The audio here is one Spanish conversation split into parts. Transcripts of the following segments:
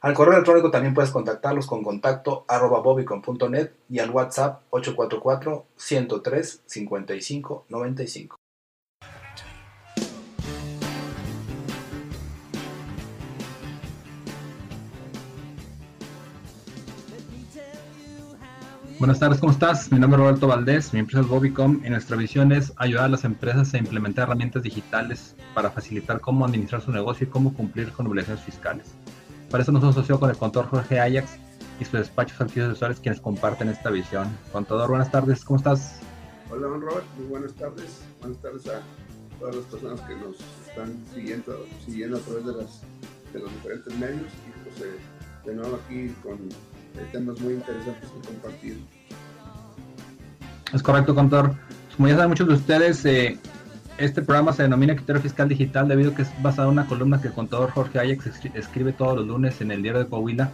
Al correo electrónico también puedes contactarlos con contacto arroba bobicon.net y al WhatsApp 844-103-5595. Buenas tardes, ¿cómo estás? Mi nombre es Roberto Valdés, mi empresa es Bobicom y nuestra visión es ayudar a las empresas a implementar herramientas digitales para facilitar cómo administrar su negocio y cómo cumplir con obligaciones fiscales. Para eso nos hemos asociado con el contador Jorge Ajax y su despacho Santiago Asesores quienes comparten esta visión. Contador, buenas tardes, ¿cómo estás? Hola, don Robert, muy buenas tardes. Buenas tardes a todas las personas que nos están siguiendo, siguiendo a través de, las, de los diferentes medios y pues eh, de nuevo aquí con temas muy interesantes que compartir. Es correcto, contador. Como ya saben muchos de ustedes, eh, este programa se denomina Criterio Fiscal Digital debido a que es basado en una columna que el contador Jorge Ajax escribe todos los lunes en el diario de Coahuila,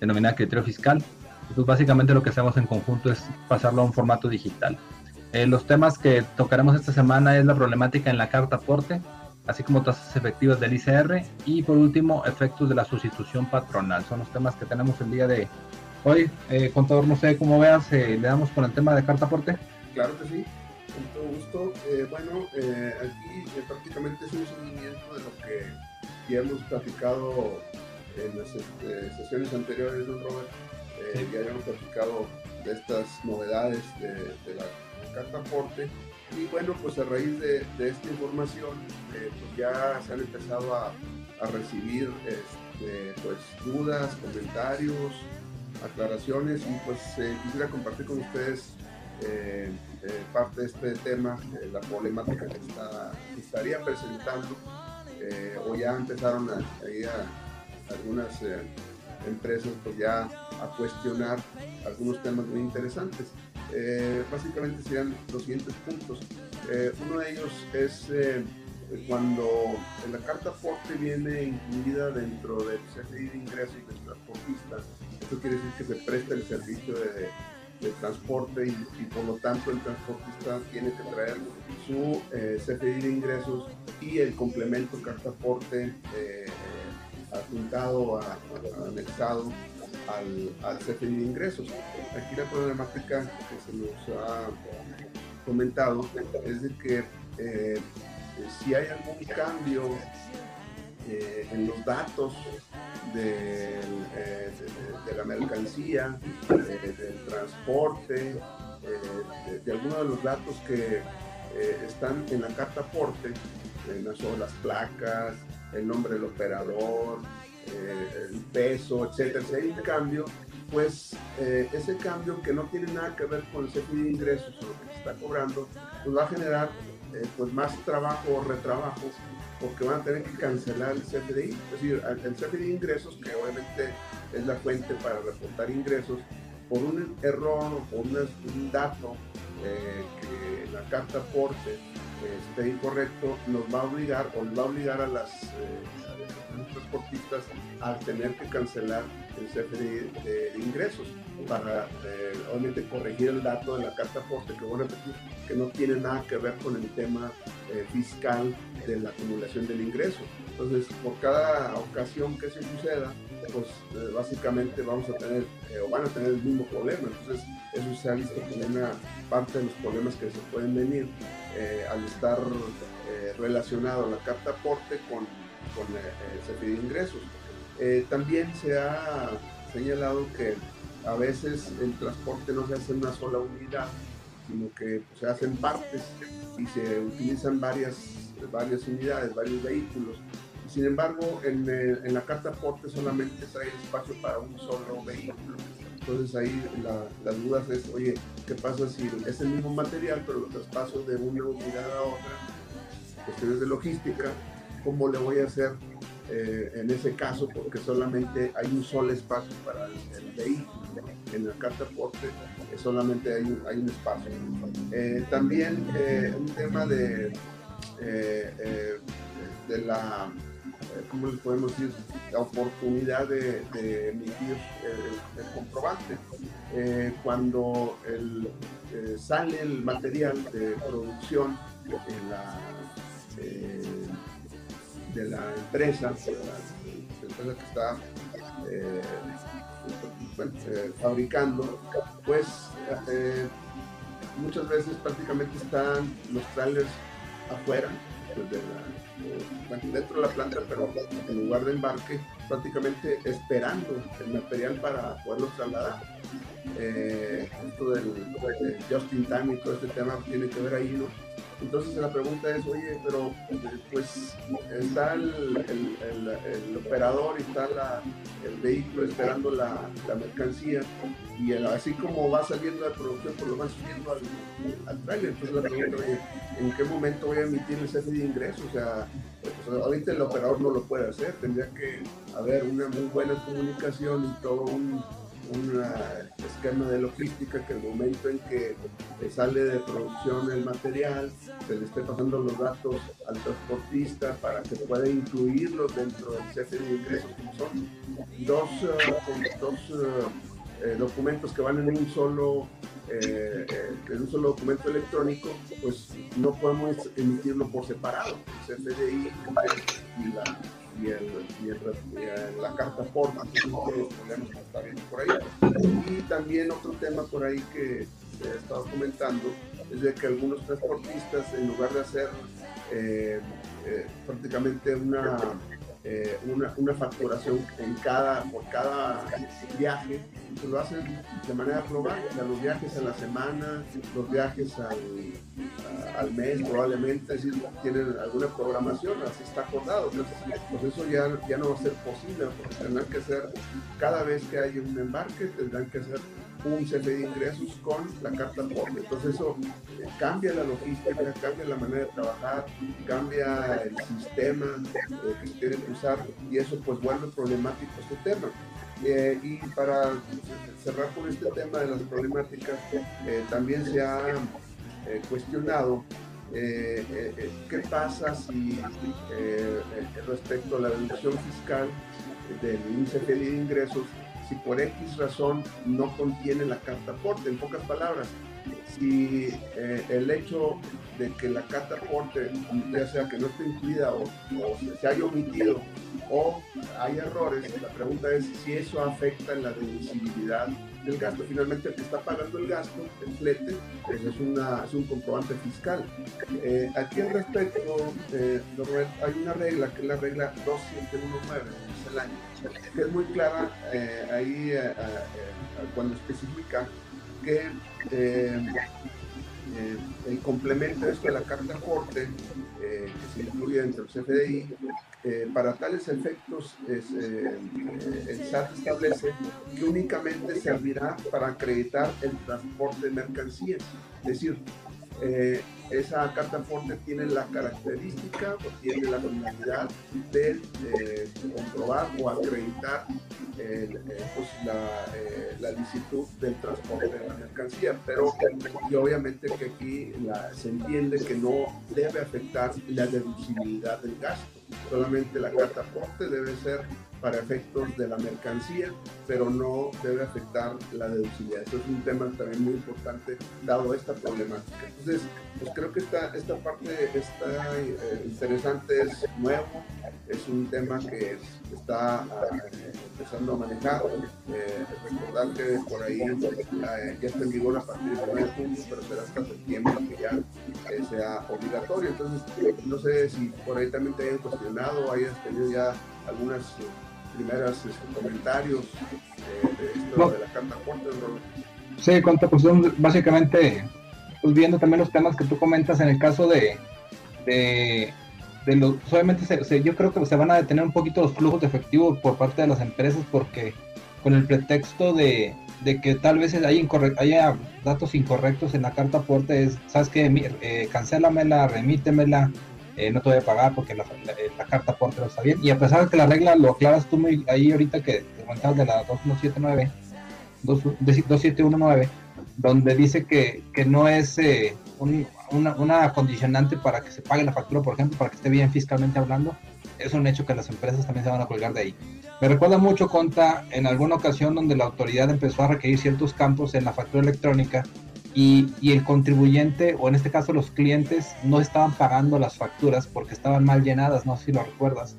denominada Criterio Fiscal. Pues básicamente lo que hacemos en conjunto es pasarlo a un formato digital. Eh, los temas que tocaremos esta semana es la problemática en la carta aporte, así como tasas efectivas del ICR y por último efectos de la sustitución patronal. Son los temas que tenemos el día de hoy. Eh, contador, no sé cómo veas, eh, le damos con el tema de carta aporte. Claro que sí, con todo gusto. Eh, bueno, eh, aquí prácticamente es un seguimiento de lo que ya hemos platicado en las este, sesiones anteriores, don Robert. Ya habíamos platicado de estas novedades de, de la carta aporte y bueno, pues a raíz de, esta información, eh, pues ya se han empezado a, recibir este, pues, dudas, comentarios, aclaraciones y pues eh, quisiera compartir con ustedes eh, parte de este tema, la problemática que, está, estaría presentando o ya empezaron algunas empresas pues ya a cuestionar algunos temas muy interesantes. Eh, básicamente serían los siguientes puntos. Eh, uno de ellos es eh, cuando la carta aporte viene incluida dentro del CFI de ingresos del transportista. Esto quiere decir que se presta el servicio de, transporte y, por lo tanto el transportista tiene que traer su CFI de ingresos y el complemento carta aporte adjuntado, anexado al, al de ingresos. Aquí la problemática que se nos ha comentado es de que eh, si hay algún cambio eh, en los datos de, eh, de, la mercancía, del transporte, de, algunos de los datos que están en la carta aporte, son las placas, el nombre del operador, eh, el peso, etcétera. Si hay un cambio, pues eh, ese cambio que no tiene nada que ver con el CFDI de ingresos o que se está cobrando, pues va a generar eh, pues más trabajo o retrabajo porque van a tener que cancelar el CFDI. Es decir, el CFDI de ingresos, que obviamente es la fuente para reportar ingresos, por un error o por un dato que la carta aporte esté incorrecto, nos va a obligar o nos va a obligar a las los transportistas al tener que cancelar el CFDI de, ingresos para eh, obviamente corregir el dato de la carta aporte que voy a repetir que no tiene nada que ver con el tema eh, fiscal de la acumulación del ingreso. Entonces, por cada ocasión que se suceda, pues eh, básicamente vamos a tener o van a tener el mismo problema. Entonces, eso se ha visto como una parte de los problemas que se pueden venir al estar relacionado la carta aporte con con el eh, CFDI de ingresos. Eh, también se ha señalado que a veces el transporte no se hace en una sola unidad, sino que pues, se hacen partes y se utilizan varias, varias unidades, varios vehículos. Sin embargo, en, eh, en la carta aporte solamente trae espacio para un solo vehículo. Entonces ahí la, las dudas es, oye, ¿qué pasa si es el mismo material, pero los traspasos de una unidad a otra, cuestiones de logística, cómo le voy a hacer eh, en ese caso porque solamente hay un solo espacio para el, vehículo. En la carta porte eh, solamente hay un, hay un espacio. Eh, también un tema de, de la, ¿cómo les podemos decir? La oportunidad de, emitir el, comprobante. cuando el, sale el material de producción de la empresa, de la, empresa que está eh, eh, fabricando, pues eh, muchas veces prácticamente están los trailers afuera, pues, dentro de la planta, pero en lugar de embarque, prácticamente esperando el material para poderlo trasladar. esto del, just in time y todo este tema tiene que ver ahí, ¿no? Entonces la pregunta es, oye, pero pues está el, operador y está el vehículo esperando la, mercancía y así como va saliendo de producción, pues lo van subiendo al, al trailer. Entonces la pregunta es, ¿en qué momento voy a emitir el CFD de ingreso? O sea, pues, ahorita el operador no lo puede hacer, tendría que haber una muy buena comunicación y todo un un esquema de logística que el momento en que sale de producción el material, se le esté pasando los datos al transportista para que pueda incluirlos dentro del CFE de ingresos, son dos, eh, dos eh, eh, documentos que van en un solo en un solo documento electrónico, pues no podemos emitirlo por separado. El CFDI y la y, el, y, la carta forma, que está bien por ahí. Y también otro tema por ahí que se ha estado comentando es de que algunos transportistas, en lugar de hacer eh, eh, prácticamente una eh, una, una, facturación en cada, por cada viaje, pues lo hacen de manera global, los viajes a la semana, los viajes al, al mes probablemente, decir, tienen alguna programación, así está acordado, pues eso ya, ya no va a ser posible, porque tendrán que hacer, cada vez que hay un embarque, tendrán que hacer un CFE de ingresos con la carta PORTE. Entonces eso eh, cambia la logística, cambia la manera de trabajar, cambia el sistema eh, que que usar y eso pues vuelve problemático este tema. Eh, y para cerrar con este tema de las problemáticas, también se ha cuestionado qué pasa si respecto a la deducción fiscal del índice de ingresos si por X razón no contiene la carta aporte. En pocas palabras, si eh, el hecho de que la carta aporte, ya sea que no esté incluida o, se haya omitido o hay errores, la pregunta es si eso afecta en la deducibilidad del gasto. Finalmente, el que está pagando el gasto, el flete, pues es, una, es un comprobante fiscal. Eh, aquí al respecto, eh, hay una regla que es la regla 2719 del año que es muy clara eh, ahí cuando especifica que el complemento de la carta corte que se incluye dentro del CFDI, para tales efectos el SAT establece que únicamente servirá para acreditar el transporte de mercancías. Es decir, esa carta fuerte tiene la característica o tiene la finalidad de eh, comprobar o acreditar eh, pues, eh, la, licitud del transporte de la mercancía, pero y obviamente que aquí se entiende que no debe afectar la deducibilidad del gasto, solamente la carta fuerte debe ser para efectos de la mercancía, pero no debe afectar la deducibilidad. Eso es un tema también muy importante dado esta problemática. Entonces, pues creo que esta, esta parte está eh, interesante, es nuevo, es un tema que está eh, empezando a manejar. Eh, recordar que por ahí ya está en vigor a partir del 1 de junio, pero será hasta septiembre que ya sea obligatorio. Entonces, no sé si por ahí también te hayan cuestionado, hayas tenido ya algunas primeros este, comentarios de esto de la carta Sí, pues básicamente, pues viendo también los temas que tú comentas en el caso de, de, de los, obviamente se, yo creo que se van a detener un poquito los flujos de efectivo por parte de las empresas porque con el pretexto de, de que tal vez haya, haya datos incorrectos en la carta aporte, es, sabes que eh, cancélamela, remítemela, eh, no te voy a pagar porque la, carta aporte no está bien. Y a pesar de que la regla lo aclaras tú muy ahí ahorita que te comentabas de la 2179, 2719, donde dice que, que no es eh, una, una, condicionante para que se pague la factura, por ejemplo, para que esté bien fiscalmente hablando, es un hecho que las empresas también se van a colgar de ahí. Me recuerda mucho, Conta, en alguna ocasión donde la autoridad empezó a requerir ciertos campos en la factura electrónica y, y, el contribuyente, o en este caso los clientes, no estaban pagando las facturas porque estaban mal llenadas, no sé si lo recuerdas.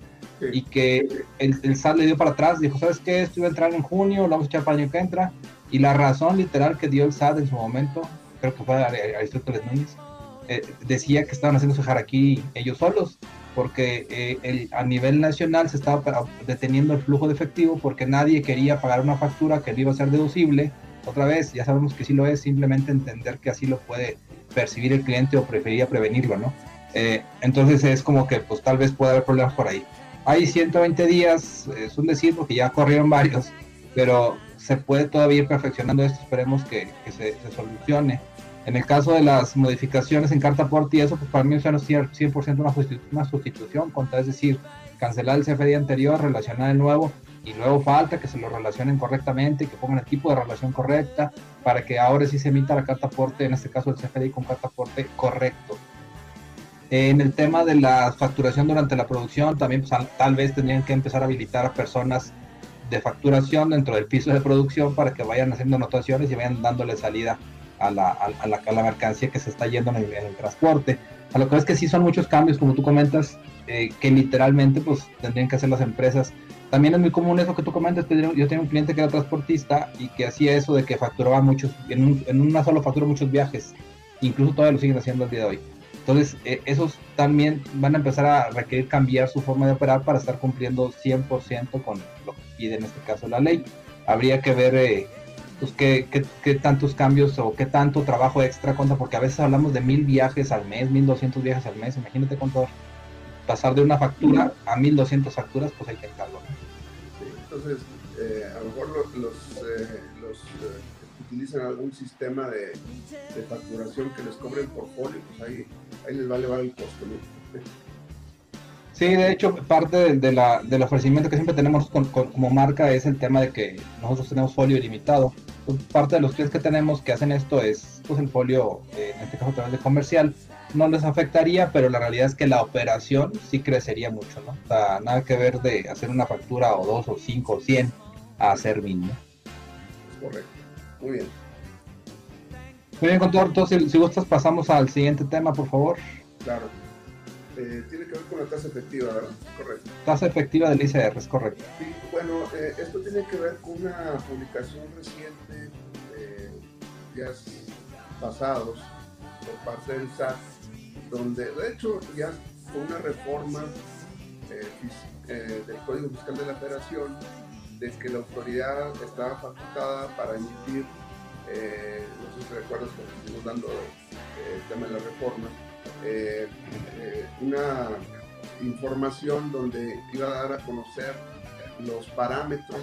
Y que el, el, SAT le dio para atrás, dijo, ¿sabes qué? Esto iba a entrar en junio, lo vamos a echar para el año que entra. Y la razón literal que dio el SAT en su momento, creo que fue Aristóteles Núñez, eh, decía que estaban haciendo su aquí ellos solos, porque eh, el, a nivel nacional se estaba deteniendo el flujo de efectivo porque nadie quería pagar una factura que le iba a ser deducible. Otra vez, ya sabemos que sí lo es, simplemente entender que así lo puede percibir el cliente o prefería prevenirlo, ¿no? Eh, entonces es como que pues tal vez pueda haber problemas por ahí. Hay 120 días, es un decir porque ya corrieron varios, pero se puede todavía ir perfeccionando esto, esperemos que, que se, se solucione. En el caso de las modificaciones en carta aporte y eso, pues para mí suena 100% una, una sustitución, contra, es decir, cancelar el CFDI anterior, relacionar el nuevo, y luego falta que se lo relacionen correctamente, que pongan el tipo de relación correcta, para que ahora sí se emita la carta aporte, en este caso el CFDI con carta aporte correcto. En el tema de la facturación durante la producción, también pues, tal vez tendrían que empezar a habilitar a personas de facturación dentro del piso de producción para que vayan haciendo anotaciones y vayan dándole salida a la, la, mercancía que se está yendo en el, transporte. A lo que es que sí son muchos cambios, como tú comentas, eh, que literalmente pues tendrían que hacer las empresas. También es muy común eso que tú comentas, yo tenía un cliente que era transportista y que hacía eso de que facturaba muchos, en, en una sola factura muchos viajes, incluso todavía lo siguen haciendo al día de hoy. Entonces, eh, esos también van a empezar a requerir cambiar su forma de operar para estar cumpliendo 100% con lo que pide en este caso la ley. Habría que ver eh, pues qué, qué, tantos cambios o qué tanto trabajo extra cuenta, porque a veces hablamos de mil viajes al mes, mil doscientos viajes al mes, imagínate cuánto pasar de una factura a mil doscientos facturas, pues hay que encargo. Entonces, eh, a lo mejor los, los, eh, los eh, que utilizan algún sistema de, facturación que les cobren por folio, pues ahí, ahí les va a elevar el costo. Sí, de hecho, parte de, la, del ofrecimiento que siempre tenemos como marca es el tema de que nosotros tenemos folio ilimitado. Pues, parte de los clientes que tenemos que hacen esto es pues el folio, eh, en este caso a través de comercial. No les afectaría, pero la realidad es que la operación sí crecería mucho, ¿no? O sea, nada que ver de hacer una factura o dos o cinco o cien a hacer mil, ¿no? Correcto. Muy bien. Muy bien, contador. Entonces, si gustas, pasamos al siguiente tema, por favor. Claro. Eh, tiene que ver con la tasa efectiva, ¿verdad? Correcto. Tasa efectiva del ICR, es correcto. Sí, bueno, eh, esto tiene que ver con una publicación reciente de días pasados por parte del SAT, donde de hecho ya fue una reforma eh, del Código Fiscal de la Federación, de que la autoridad estaba facultada para emitir, no sé si recuerdas cuando estuvimos dando el tema de la reforma, eh, eh, una información donde iba a dar a conocer los parámetros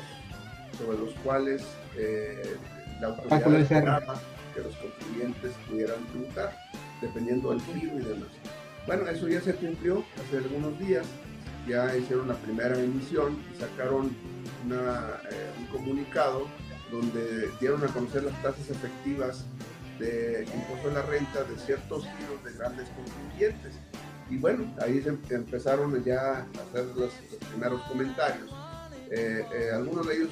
sobre los cuales eh, la autoridad esperaba que los contribuyentes pudieran tributar, dependiendo del giro y demás. Bueno, eso ya se cumplió hace algunos días, ya hicieron la primera emisión y sacaron un comunicado donde dieron a conocer las tasas efectivas de impuesto a la renta de ciertos giros de grandes contribuyentes. Y bueno, ahí se empezaron ya a hacer los, primeros comentarios. Eh, eh, algunos de ellos,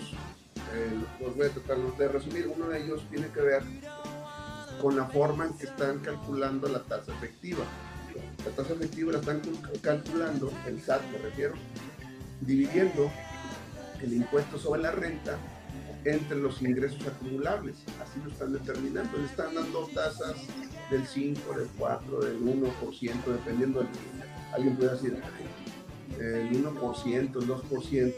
eh, los voy a tratar de resumir, uno de ellos tiene que ver con la forma en que están calculando la tasa efectiva. La tasa efectiva la están calculando, el SAT me refiero, dividiendo el impuesto sobre la renta entre los ingresos acumulables. Así lo están determinando. Le están dando tasas del 5, del 4, del 1%, dependiendo del... Alguien puede decir el 1%, el 2%,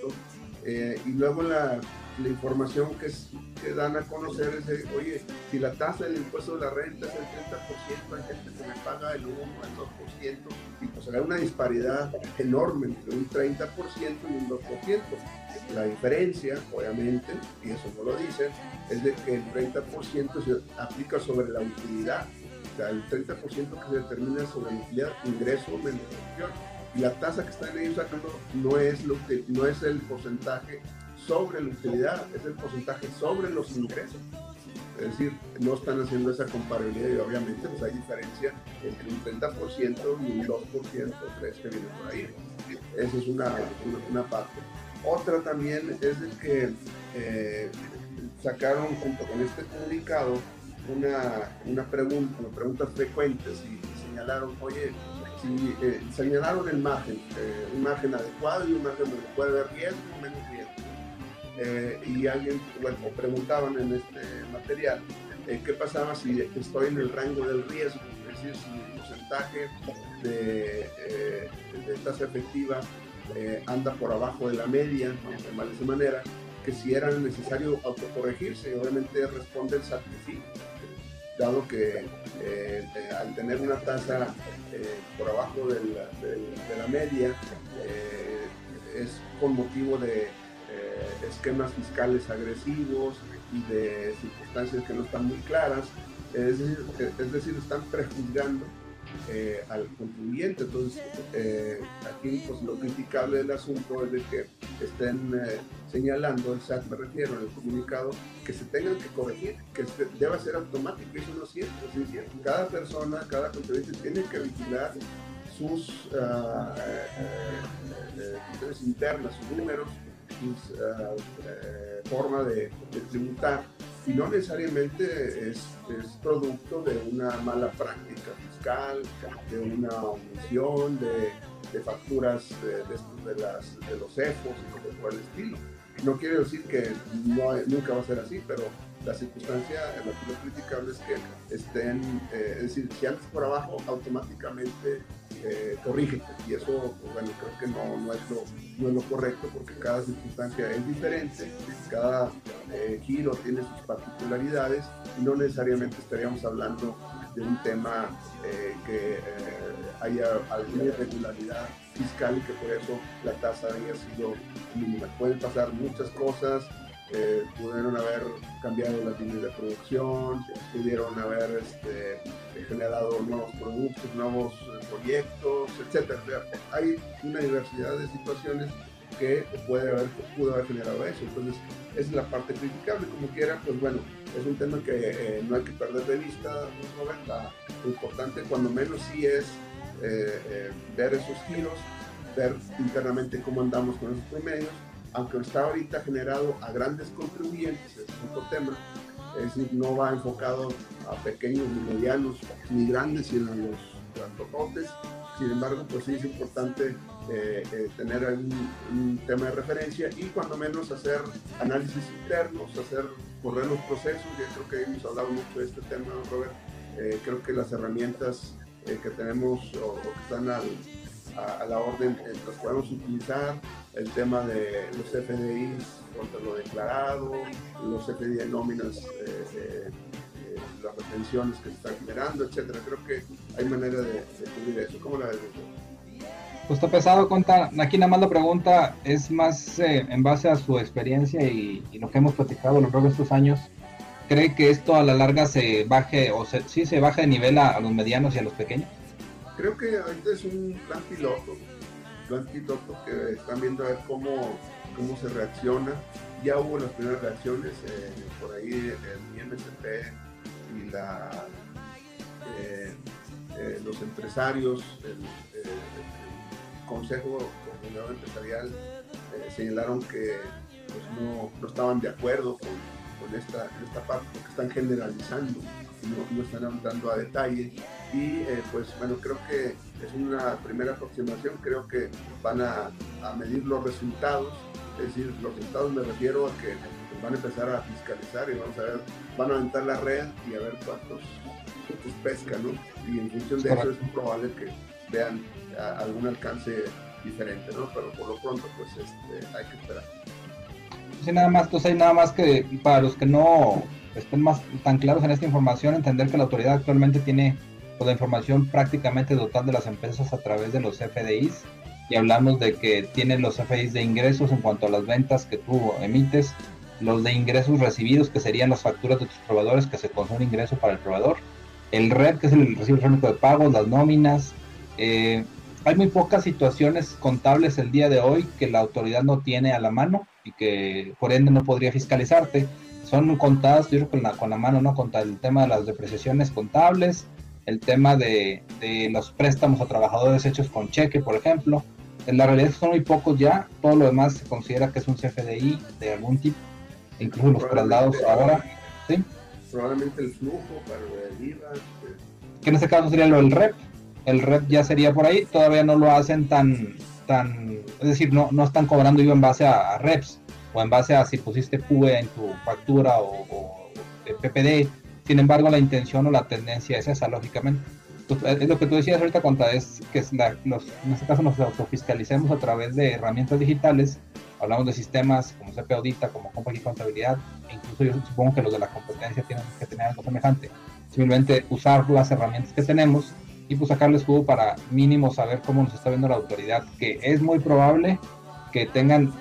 eh, y luego la, la información que, dan a conocer es, de, oye, si la tasa del impuesto de la renta es el 30%, hay gente que me paga el 1, el 2%, y pues hay una disparidad enorme entre un 30% y un 2%. La diferencia, obviamente, y eso no lo dicen, es de que el 30% se aplica sobre la utilidad el 30% que se determina sobre la utilidad, ingreso menos Y la tasa que están ellos sacando no es, lo que, no es el porcentaje sobre la utilidad, es el porcentaje sobre los ingresos. Es decir, no están haciendo esa comparabilidad y obviamente pues hay diferencia entre un 30% y un 2% o 3% que viene por ahí. Esa es una, una, parte. Otra también es de que eh, sacaron junto con este comunicado una, una pregunta, preguntas frecuentes y, señalaron, oye, eh, señalaron el margen, eh, un margen adecuado y un margen donde puede haber riesgo menos riesgo. Eh, y alguien, bueno, preguntaban en este material, ¿qué pasaba si estoy en el rango del riesgo? Es decir, si el porcentaje de, de tasa efectiva anda por abajo de la media, de esa manera, que si era necesario autocorregirse, obviamente responde el sacrificio dado que eh, al tener una tasa eh, por abajo de la, media eh, es con motivo de esquemas fiscales agresivos y de circunstancias que no están muy claras, es decir, es decir están prejuzgando eh, al contribuyente. Entonces, eh, aquí pues, lo criticable del asunto es de que estén eh, señalando, el SAT me refiero en el comunicado, que se tengan que corregir, que deba ser automático, eso no es cierto. Cada persona, cada contribuyente tiene que vigilar sus uh, internas, sus números, su forma de, de tributar y no necesariamente es, es, producto de una mala práctica fiscal, de una omisión, de, de facturas de, de, las, de los CEFOS y de por el estilo. No quiere decir que no, nunca va a ser así, pero la circunstancia, lo criticable es que estén, eh, es decir, si antes por abajo, automáticamente eh, corrígete. Y eso, pues, bueno, creo que no, no, es lo, no es lo correcto porque cada circunstancia es diferente, cada eh, giro tiene sus particularidades y no necesariamente estaríamos hablando de un tema eh, que haya alguna irregularidad fiscal y que por eso la tasa haya sido mínima. Pueden pasar muchas cosas, eh, pudieron haber cambiado las líneas de producción, pudieron haber este, generado nuevos productos, nuevos eh, proyectos, etc. hay una diversidad de situaciones que puede haber, pudo haber generado eso. Entonces, esa es la parte criticable. Como quiera, pues bueno, es un tema que eh, no hay que perder de vista, Lo importante, cuando menos, sí es ver esos giros, ver internamente cómo andamos con esos promedios aunque está ahorita generado a grandes contribuyentes, es otro tema, es decir, no va enfocado a pequeños ni medianos ni grandes, sino a los grandototes. Sin embargo, pues sí es importante eh, eh, tener un, tema de referencia y cuando menos hacer análisis internos, hacer correr los procesos. Ya creo que hemos hablado mucho de este tema, Robert. Eh, creo que las herramientas que tenemos o, que están al, a, la orden las podemos utilizar, el tema de los FDIs contra lo declarado, los FDI de nóminas, eh, eh, eh, las retenciones que se están generando, etcétera. Creo que hay manera de, cubrir eso. ¿Cómo la ves? Pues está pesado, conta. Aquí nada más la pregunta es más en base a su experiencia y, lo que hemos platicado a lo largo de estos años. ¿Cree que esto a la larga se baje o se, sí se baje de nivel a los medianos y a los pequeños? Creo que ahorita es un plan piloto, plan piloto que están viendo a ver cómo, cómo se reacciona. Ya hubo las primeras reacciones, eh, por ahí el IMSP y la, eh, eh, los empresarios, el, Consejo Comunidad Empresarial señalaron que pues, no, estaban de acuerdo con, esta parte porque están generalizando, no, no están entrando a detalle y eh, pues bueno, creo que es una primera aproximación, creo que van a, a, medir los resultados, es decir, los resultados me refiero a que van a empezar a fiscalizar y vamos a ver, van a aventar la red y a ver cuántos, cuántos pescan, ¿no? Y en función de eso es probable que vean algún alcance diferente, ¿no? Pero por lo pronto, pues este, hay que esperar. Sí, nada más, entonces hay nada más que para los que no estén más tan claros en esta información, entender que la autoridad actualmente tiene pues, la información prácticamente total de las empresas a través de los FDIs y hablamos de que tienen los FDIs de ingresos en cuanto a las ventas que tú emites, los de ingresos recibidos que serían las facturas de tus proveedores que se consume ingreso para el proveedor el REP, que es el recibo electrónico de pagos, las nóminas. Eh, hay muy pocas situaciones contables el día de hoy que la autoridad no tiene a la mano y que por ende no podría fiscalizarte. Son contadas, yo creo, con la, con la mano, ¿no? Contra el tema de las depreciaciones contables, el tema de, de los préstamos a trabajadores hechos con cheque, por ejemplo. En la realidad son muy pocos ya, todo lo demás se considera que es un CFDI de algún tipo, incluso los traslados ahora. ¿sí? Probablemente el flujo para el IVA. Este. Que en este caso sería lo del REP. El REP ya sería por ahí, todavía no lo hacen tan, tan es decir, no, no están cobrando IVA en base a, REPs o en base a si pusiste QE en tu factura o, o PPD. Sin embargo, la intención o la tendencia es esa, lógicamente. Pues, es lo que tú decías ahorita, Conta, es que los, en este caso nos autofiscalicemos a través de herramientas digitales. Hablamos de sistemas como CP Audita, como Compact y Contabilidad, e incluso yo supongo que los de la competencia tienen que tener algo semejante. Simplemente usar las herramientas que tenemos y pues sacarles jugo para mínimo saber cómo nos está viendo la autoridad, que es muy probable que tengan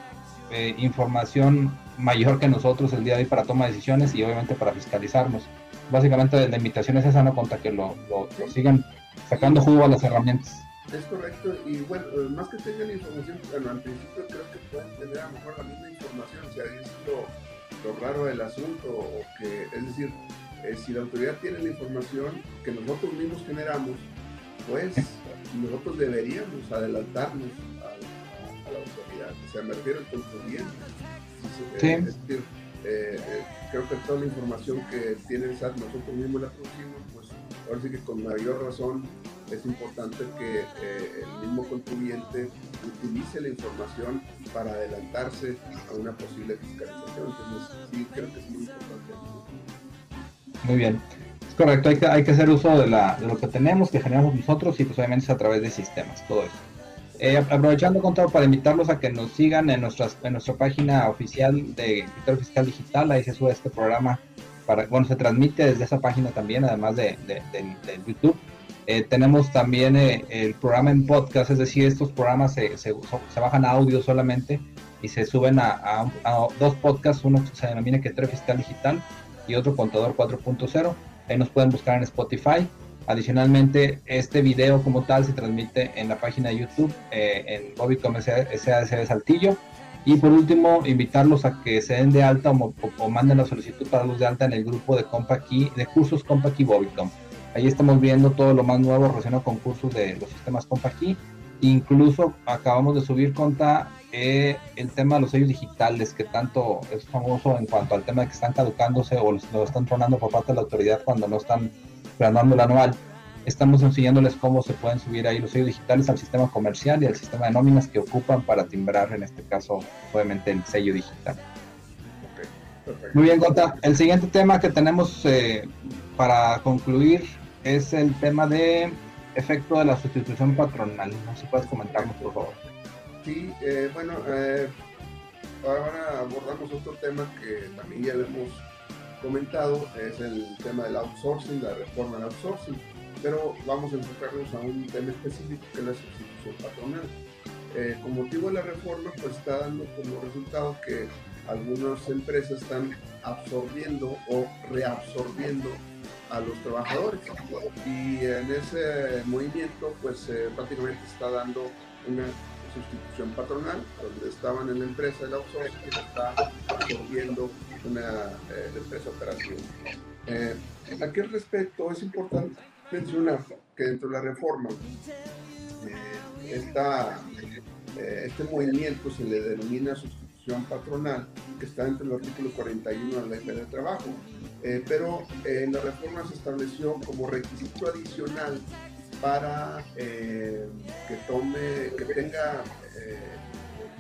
eh, información mayor que nosotros el día de hoy para toma de decisiones y obviamente para fiscalizarnos. Básicamente la invitación es esa, no contra que lo, lo, sigan sacando jugo a las herramientas. Es correcto, y bueno, eh, más que tengan información, bueno, al principio creo que pueden tener a lo mejor la misma información, si ahí es lo, lo raro del asunto, o que, es decir, eh, si la autoridad tiene la información que nosotros mismos generamos, pues nosotros deberíamos adelantarnos a, la autoridad, o sea, me refiero al contribuyente. Sí. Es decir, eh, eh, creo que toda la información que tiene el SAT nosotros mismos la producimos, pues ahora sí que con mayor razón es importante que eh, el mismo contribuyente utilice la información para adelantarse a una posible fiscalización. Entonces, sí, creo que es muy importante. Muy bien. Es correcto, hay que, hay que hacer uso de, la, de lo que tenemos, que generamos nosotros y pues obviamente es a través de sistemas, todo eso. Eh, aprovechando, contado para invitarlos a que nos sigan en, nuestras, en nuestra página oficial de Escritorio Fiscal Digital. Ahí se sube este programa. Para, bueno, se transmite desde esa página también, además de, de, YouTube. Eh, tenemos también eh, el programa en podcast, es decir, estos programas se, se, bajan a audio solamente y se suben a, a, dos podcasts, uno se denomina Escritorio Fiscal Digital y otro Contador 4.0. Ahí nos pueden buscar en Spotify Adicionalmente, este video como tal se transmite en la página de YouTube, eh, en Bobicom SADC Saltillo. Y por último, invitarlos a que se den de alta o, manden la solicitud para los de alta en el grupo de Key, de cursos Key Bobicom. Ahí estamos viendo todo lo más nuevo relacionado con cursos de los sistemas Key. Incluso acabamos de subir conta eh, el tema de los sellos digitales, que tanto es famoso en cuanto al tema de que están caducándose o lo están tronando por parte de la autoridad cuando no están planeando el anual, estamos enseñándoles cómo se pueden subir ahí los sellos digitales al sistema comercial y al sistema de nóminas que ocupan para timbrar, en este caso, obviamente, el sello digital. Muy bien, Gota. El siguiente tema que tenemos eh, para concluir es el tema de efecto de la sustitución patronal. No sé si puedes comentarnos, por favor. Sí, eh, bueno, eh, ahora abordamos otro tema que también ya hemos comentado es el tema del outsourcing, la reforma del outsourcing, pero vamos a enfocarnos a un tema específico que es la sustitución patronal. Eh, con motivo de la reforma, pues está dando como resultado que algunas empresas están absorbiendo o reabsorbiendo a los trabajadores y en ese movimiento pues eh, prácticamente está dando una sustitución patronal, donde estaban en la empresa del outsourcing y está absorbiendo una eh, empresa operativa. Eh, a qué respecto es importante mencionar que dentro de la reforma eh, eh, este movimiento se le denomina sustitución patronal, que está entre el artículo 41 de la ley de trabajo, pero en la reforma se estableció como requisito adicional para que tome, que tenga,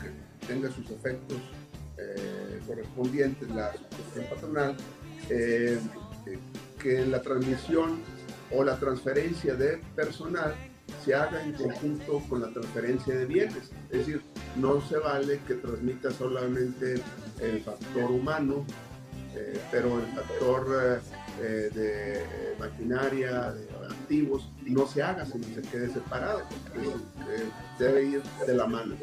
que tenga sus efectos eh, correspondientes, la sustitución patronal, eh, que la transmisión o la transferencia de personal se haga en conjunto con la transferencia de bienes. Es decir, no se vale que transmita solamente el factor humano, eh, pero el factor de maquinaria, de activos no se haga, sino se quede separado. Eh, debe ir de la mano.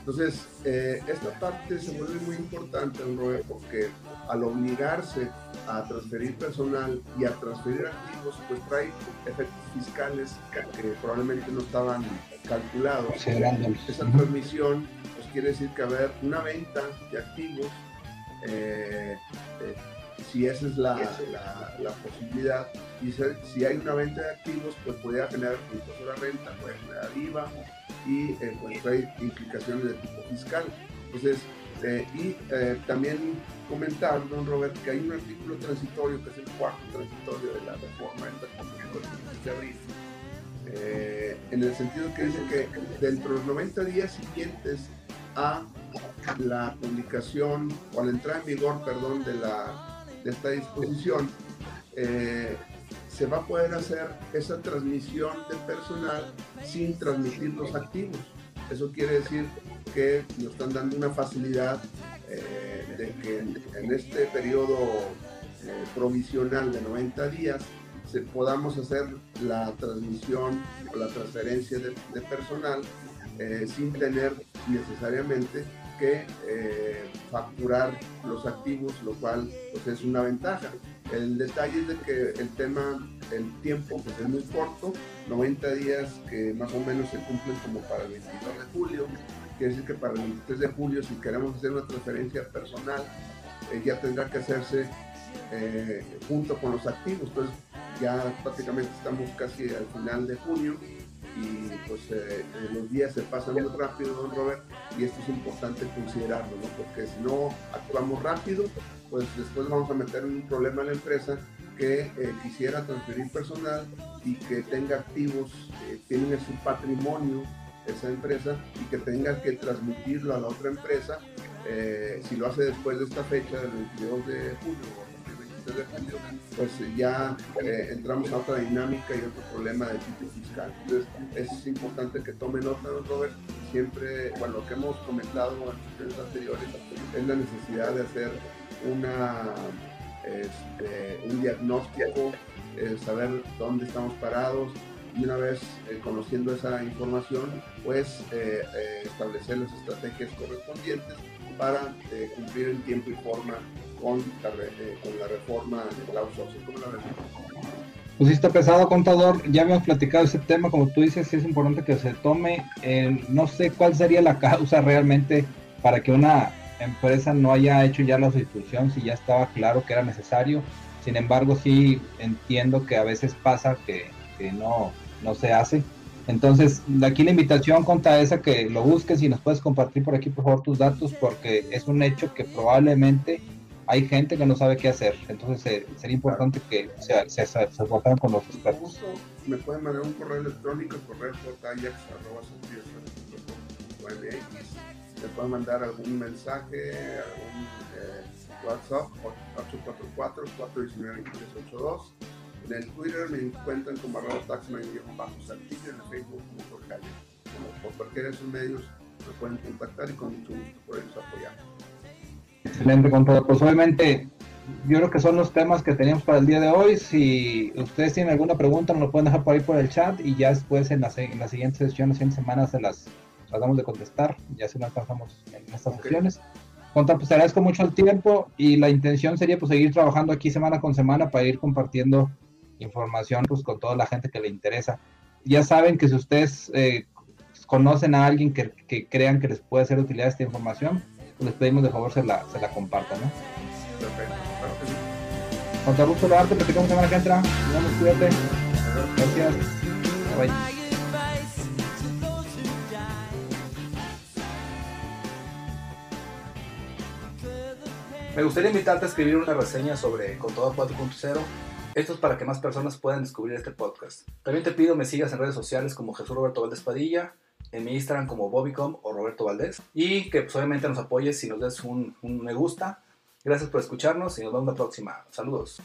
Entonces, eh, esta parte se vuelve muy importante, Robert, porque al obligarse a transferir personal y a transferir activos, pues trae efectos fiscales que probablemente no estaban calculados. Esa transmisión pues quiere decir que haber una venta de activos, eh, eh, si esa es la, la, posibilidad, y si hay una venta de activos, pues puede generar impuesto a la renta, puede generar IVA y eh, pues trae implicaciones de tipo fiscal. Entonces, y también comentar, don Robert, que hay un artículo transitorio, que es el cuarto transitorio de la reforma de abril, eh, en el sentido que dice que dentro de los 90 días siguientes a la publicación o a la entrada en vigor, perdón, de, la, de esta disposición, eh, se va a poder hacer esa transmisión de personal sin transmitir los activos. Eso quiere decir que nos están dando una facilidad eh, de que en, este periodo provisional de 90 días se, podamos hacer la transmisión o la transferencia de, personal eh, sin tener necesariamente que eh, facturar los activos, lo cual pues, es una ventaja. El detalle es de que el tema, el tiempo pues, es muy corto, 90 días que más o menos se cumplen como para el 22 de julio, quiere decir que para el 23 de julio si queremos hacer una transferencia personal eh, ya tendrá que hacerse junto con los activos. Entonces ya prácticamente estamos casi al final de junio y pues eh, eh, los días se pasan muy rápido, don Robert, y esto es importante considerarlo, ¿no? Porque si no actuamos rápido, pues después vamos a meter un problema a la empresa que eh, quisiera transferir personal y que tenga activos, tienen en su patrimonio esa empresa y que tenga que transmitirlo a la otra empresa si lo hace después de esta fecha del 22 de julio pues ya eh, entramos a otra dinámica y otro problema de tipo fiscal. Entonces es importante que tomen nota, Robert, siempre, bueno, lo que hemos comentado en los anteriores es la necesidad de hacer una, este, un diagnóstico, eh, saber dónde estamos parados, y una vez eh, conociendo esa información, pues establecer las estrategias correspondientes para cumplir en tiempo y forma con la, eh, con la reforma outsourcing. ¿Cómo la Pues sí está pesado, contador. Ya habíamos platicado ese tema, como tú dices, sí es importante que se tome. Eh, no sé cuál sería la causa realmente para que una empresa no haya hecho ya la sustitución, si ya estaba claro que era necesario. Sin embargo, sí entiendo que a veces pasa que, que no, no se hace. Entonces, aquí la invitación contra esa que lo busques y nos puedes compartir por aquí, por favor, tus datos, porque es un hecho que probablemente hay gente que no sabe qué hacer. Entonces eh, sería importante que se, se, se, con los expertos. Me pueden mandar un correo electrónico, correo Me pueden mandar algún mensaje, algún eh, WhatsApp 844-419-2382. En el Twitter me encuentran como arroba taxman-saltillo, en el Facebook como Calle. Por cualquiera de esos medios me pueden contactar y con mucho gusto podemos apoyar. Excelente, todo. Pues obviamente, yo creo que son los temas que teníamos para el día de hoy. Si ustedes tienen alguna pregunta, nos lo pueden dejar por ahí por el chat y ya después en la, en la siguiente sesión, las siguientes semanas, se las tratamos de contestar. Ya si no alcanzamos en estas sesiones. Contra, pues te agradezco mucho el tiempo y la intención sería pues seguir trabajando aquí semana con semana para ir compartiendo información pues con toda la gente que le interesa. Ya saben que si ustedes eh, conocen a alguien que, que crean que les puede ser de utilidad esta información, les pedimos de favor se la, se la compartan, ¿no? Perfecto, claro que sí. Con todo gusto, Arte, platicamos semana que entra. Nos cuídate. Gracias. Bye. Me gustaría invitarte a escribir una reseña sobre Contador 4.0. Esto es para que más personas puedan descubrir este podcast. También te pido me sigas en redes sociales como Jesús Roberto Valdés Padilla en mi Instagram como Bobbycom o Roberto Valdés. Y que pues, obviamente nos apoyes si nos des un, un me gusta. Gracias por escucharnos y nos vemos la próxima. Saludos.